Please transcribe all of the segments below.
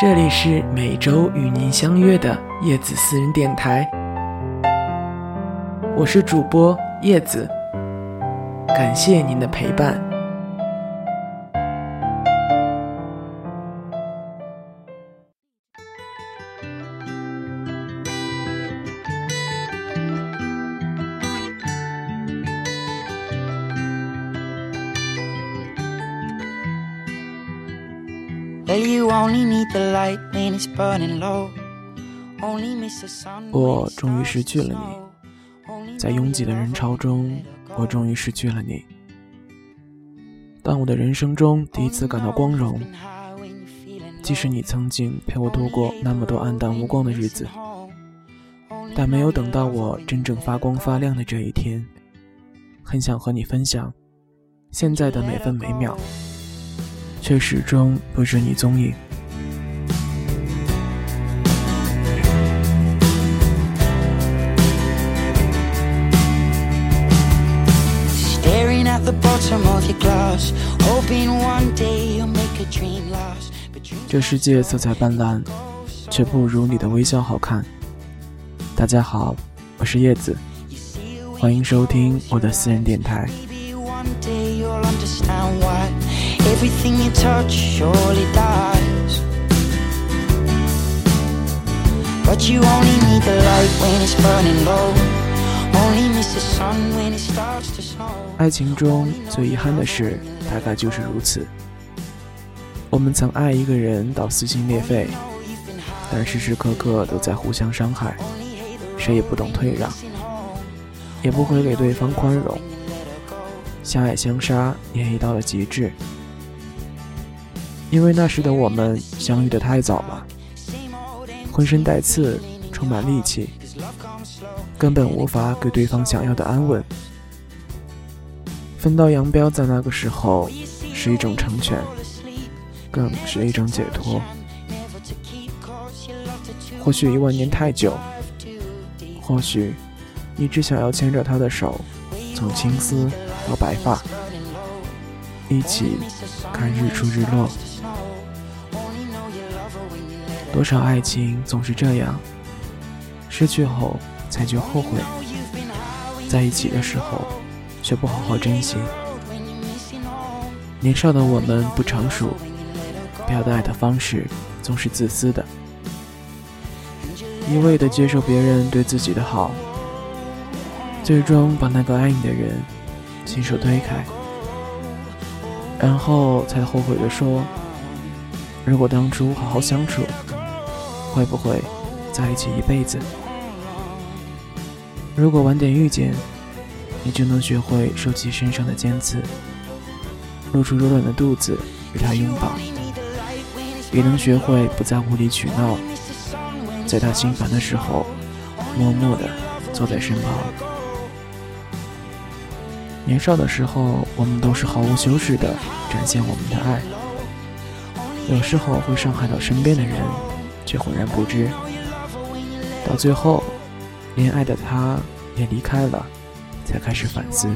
这里是每周与您相约的叶子私人电台，我是主播叶子，感谢您的陪伴。我终于失去了你，在拥挤的人潮中，我终于失去了你。当我的人生中第一次感到光荣，即使你曾经陪我度过那么多暗淡无光的日子，但没有等到我真正发光发亮的这一天，很想和你分享现在的每分每秒。却始终不知你踪影。这世界色彩斑斓，却不如你的微笑好看。大家好，我是叶子，欢迎收听我的私人电台。but you only need the light when it's burning low only 爱情中最遗憾的事大概就是如此。我们曾爱一个人到撕心裂肺但时时刻刻都在互相伤害谁也不懂退让也不会给对方宽容。相爱相杀演绎到了极致。因为那时的我们相遇的太早了，浑身带刺，充满戾气，根本无法给对方想要的安稳。分道扬镳在那个时候是一种成全，更是一种解脱。或许一万年太久，或许你只想要牵着他的手，从青丝到白发，一起看日出日落。多少爱情总是这样，失去后才觉后悔，在一起的时候却不好好珍惜。年少的我们不成熟，表达爱的方式总是自私的，一味的接受别人对自己的好，最终把那个爱你的人亲手推开，然后才后悔的说：“如果当初好好相处。”会不会在一起一辈子？如果晚点遇见，你就能学会收起身上的尖刺，露出柔软的肚子与他拥抱，也能学会不再无理取闹，在他心烦的时候，默默地坐在身旁。年少的时候，我们都是毫无修饰地展现我们的爱，有时候会伤害到身边的人。却浑然不知，到最后，恋爱的他，也离开了，才开始反思。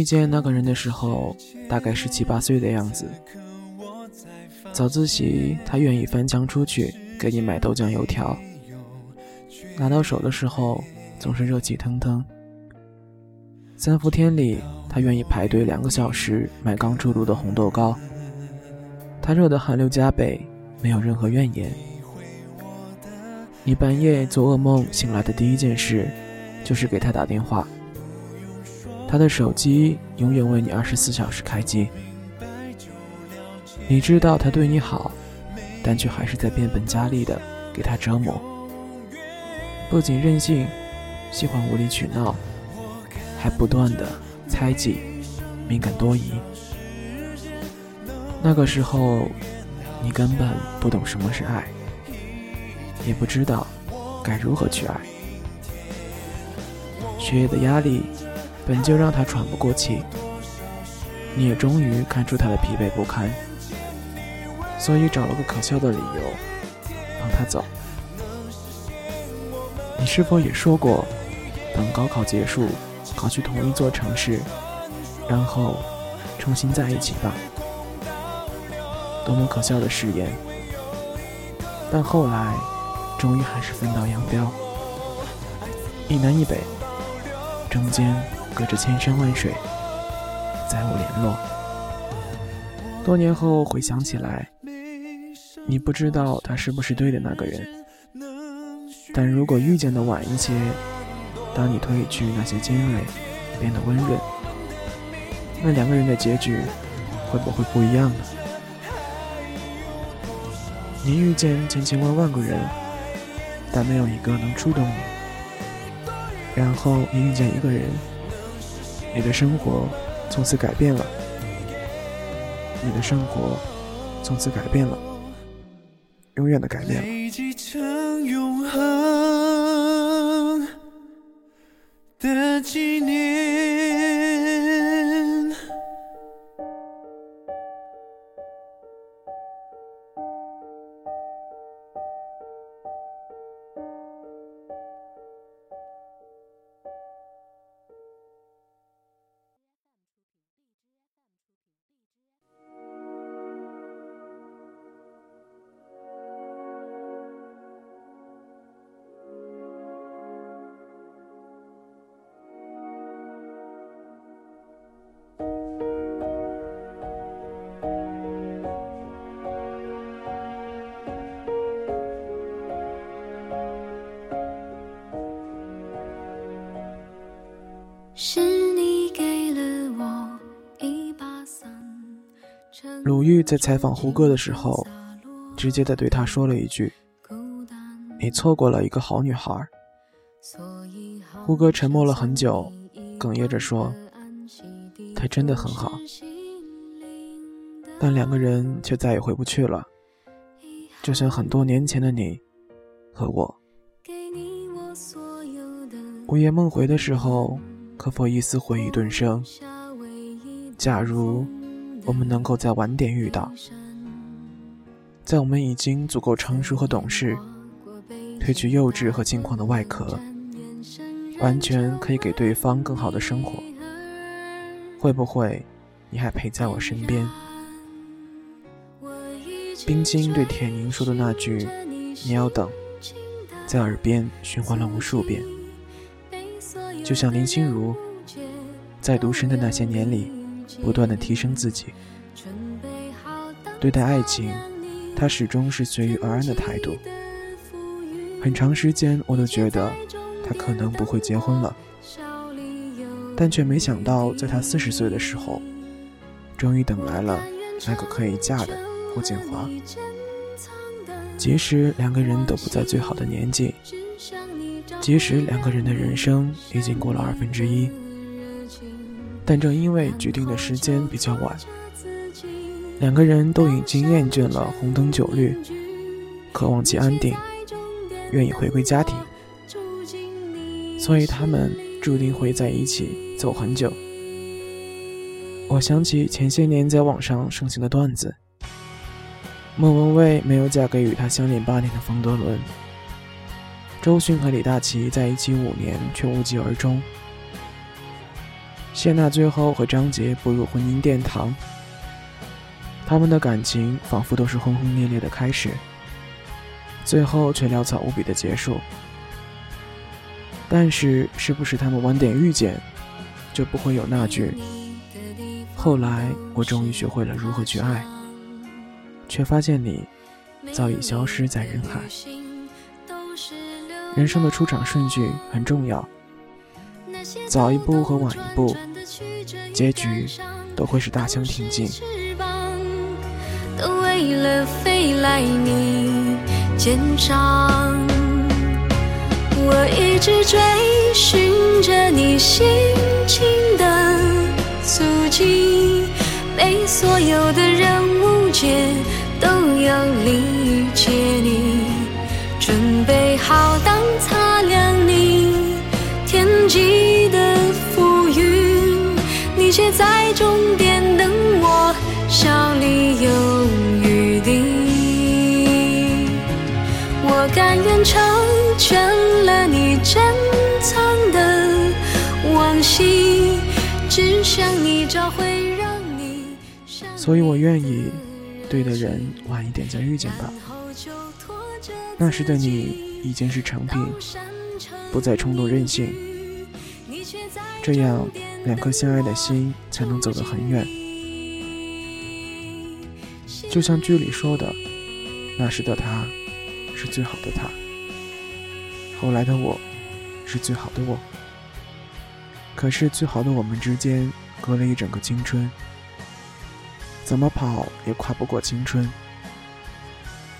遇见那个人的时候，大概是七八岁的样子。早自习，他愿意翻墙出去给你买豆浆油条。拿到手的时候，总是热气腾腾。三伏天里，他愿意排队两个小时买刚出炉的红豆糕。他热得汗流浃背，没有任何怨言。你半夜做噩梦醒来的第一件事，就是给他打电话。他的手机永远为你二十四小时开机。你知道他对你好，但却还是在变本加厉的给他折磨。不仅任性，喜欢无理取闹，还不断的猜忌、敏感多疑。那个时候，你根本不懂什么是爱，也不知道该如何去爱。学业的压力。本就让他喘不过气，你也终于看出他的疲惫不堪，所以找了个可笑的理由让他走。你是否也说过，等高考结束，考去同一座城市，然后重新在一起吧？多么可笑的誓言！但后来，终于还是分道扬镳，一南一北，中间。隔着千山万水，再无联络。多年后回想起来，你不知道他是不是对的那个人。但如果遇见的晚一些，当你褪去那些尖锐，变得温润，那两个人的结局会不会不一样呢？你遇见千千万万个人，但没有一个能触动你。然后你遇见一个人。你的生活从此改变了，你的生活从此改变了，永远的改变了。鲁豫在采访胡歌的时候，直接的对他说了一句：“你错过了一个好女孩。”胡歌沉默了很久，哽咽着说：“她真的很好。”但两个人却再也回不去了，就像很多年前的你和我。午夜梦回的时候，可否一丝回忆顿生？假如。我们能够在晚点遇到，在我们已经足够成熟和懂事，褪去幼稚和轻狂的外壳，完全可以给对方更好的生活。会不会你还陪在我身边？冰清对铁凝说的那句“你要等”，在耳边循环了无数遍，就像林心如在独身的那些年里。不断的提升自己，对待爱情，他始终是随遇而安的态度。很长时间，我都觉得他可能不会结婚了，但却没想到，在他四十岁的时候，终于等来了那个可以嫁的霍建华。即使两个人都不在最好的年纪，即使两个人的人生已经过了二分之一。但正因为决定的时间比较晚，两个人都已经厌倦了红灯酒绿，渴望其安定，愿意回归家庭，所以他们注定会在一起走很久。我想起前些年在网上盛行的段子：莫文蔚没有嫁给与她相恋八年的冯德伦，周迅和李大齐在一起五年却无疾而终。谢娜最后和张杰步入婚姻殿堂，他们的感情仿佛都是轰轰烈烈的开始，最后却潦草无比的结束。但是，是不是他们晚点遇见，就不会有那句“后来我终于学会了如何去爱”，却发现你早已消失在人海。人生的出场顺序很重要，早一步和晚一步，结局都会是大相庭径。都为了飞来你肩上，我一直追寻着你心情的足迹，被所有的人误解，都要理解你，准备好甘愿成全了你珍藏的往昔，只想你找回让你。所以我愿意对的人晚一点再遇见吧，那时的你。已经是成品，不再冲动任性，这样两颗相爱的心才能走得很远。就像剧里说的，那时的他是最好的他，后来的我是最好的我。可是最好的我们之间隔了一整个青春，怎么跑也跨不过青春，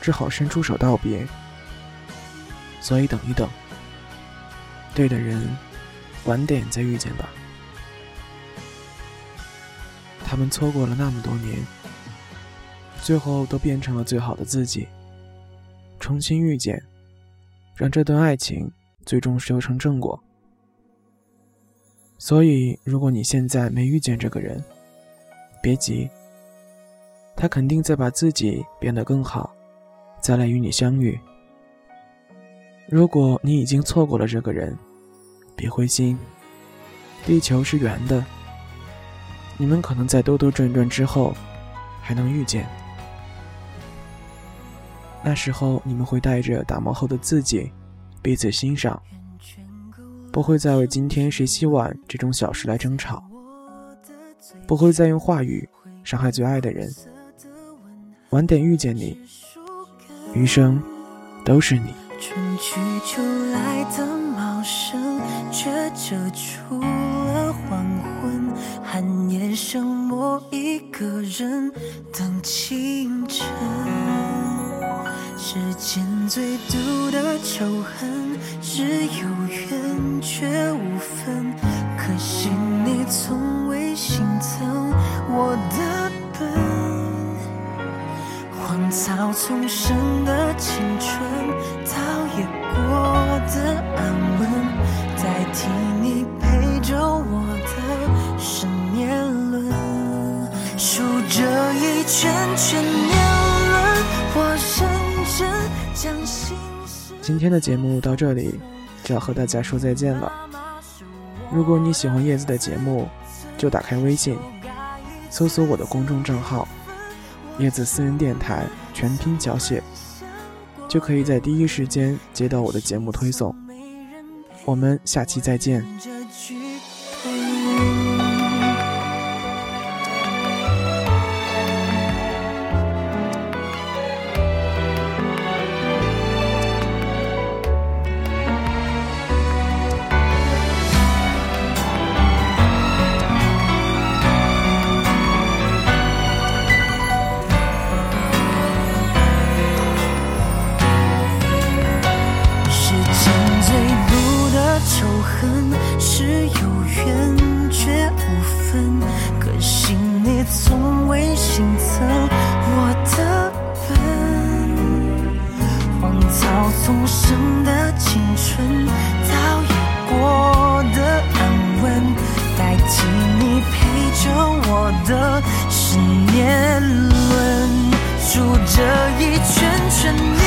只好伸出手道别。所以等一等，对的人，晚点再遇见吧。他们错过了那么多年，最后都变成了最好的自己。重新遇见，让这段爱情最终修成正果。所以，如果你现在没遇见这个人，别急，他肯定在把自己变得更好，再来与你相遇。如果你已经错过了这个人，别灰心。地球是圆的，你们可能在兜兜转转之后还能遇见。那时候你们会带着打磨后的自己彼此欣赏，不会再为今天谁洗碗这种小事来争吵，不会再用话语伤害最爱的人。晚点遇见你，余生都是你。春去秋来的茂盛，却遮住了黄昏。寒夜剩我一个人等清晨。世间最毒的仇恨，是有缘却无分。可惜你从未心疼我的笨。荒草丛生的青春，今天的节目到这里就要和大家说再见了。如果你喜欢叶子的节目，就打开微信，搜索我的公众账号。叶子私人电台全拼小写，就可以在第一时间接到我的节目推送。我们下期再见。的是年轮，数着一圈圈。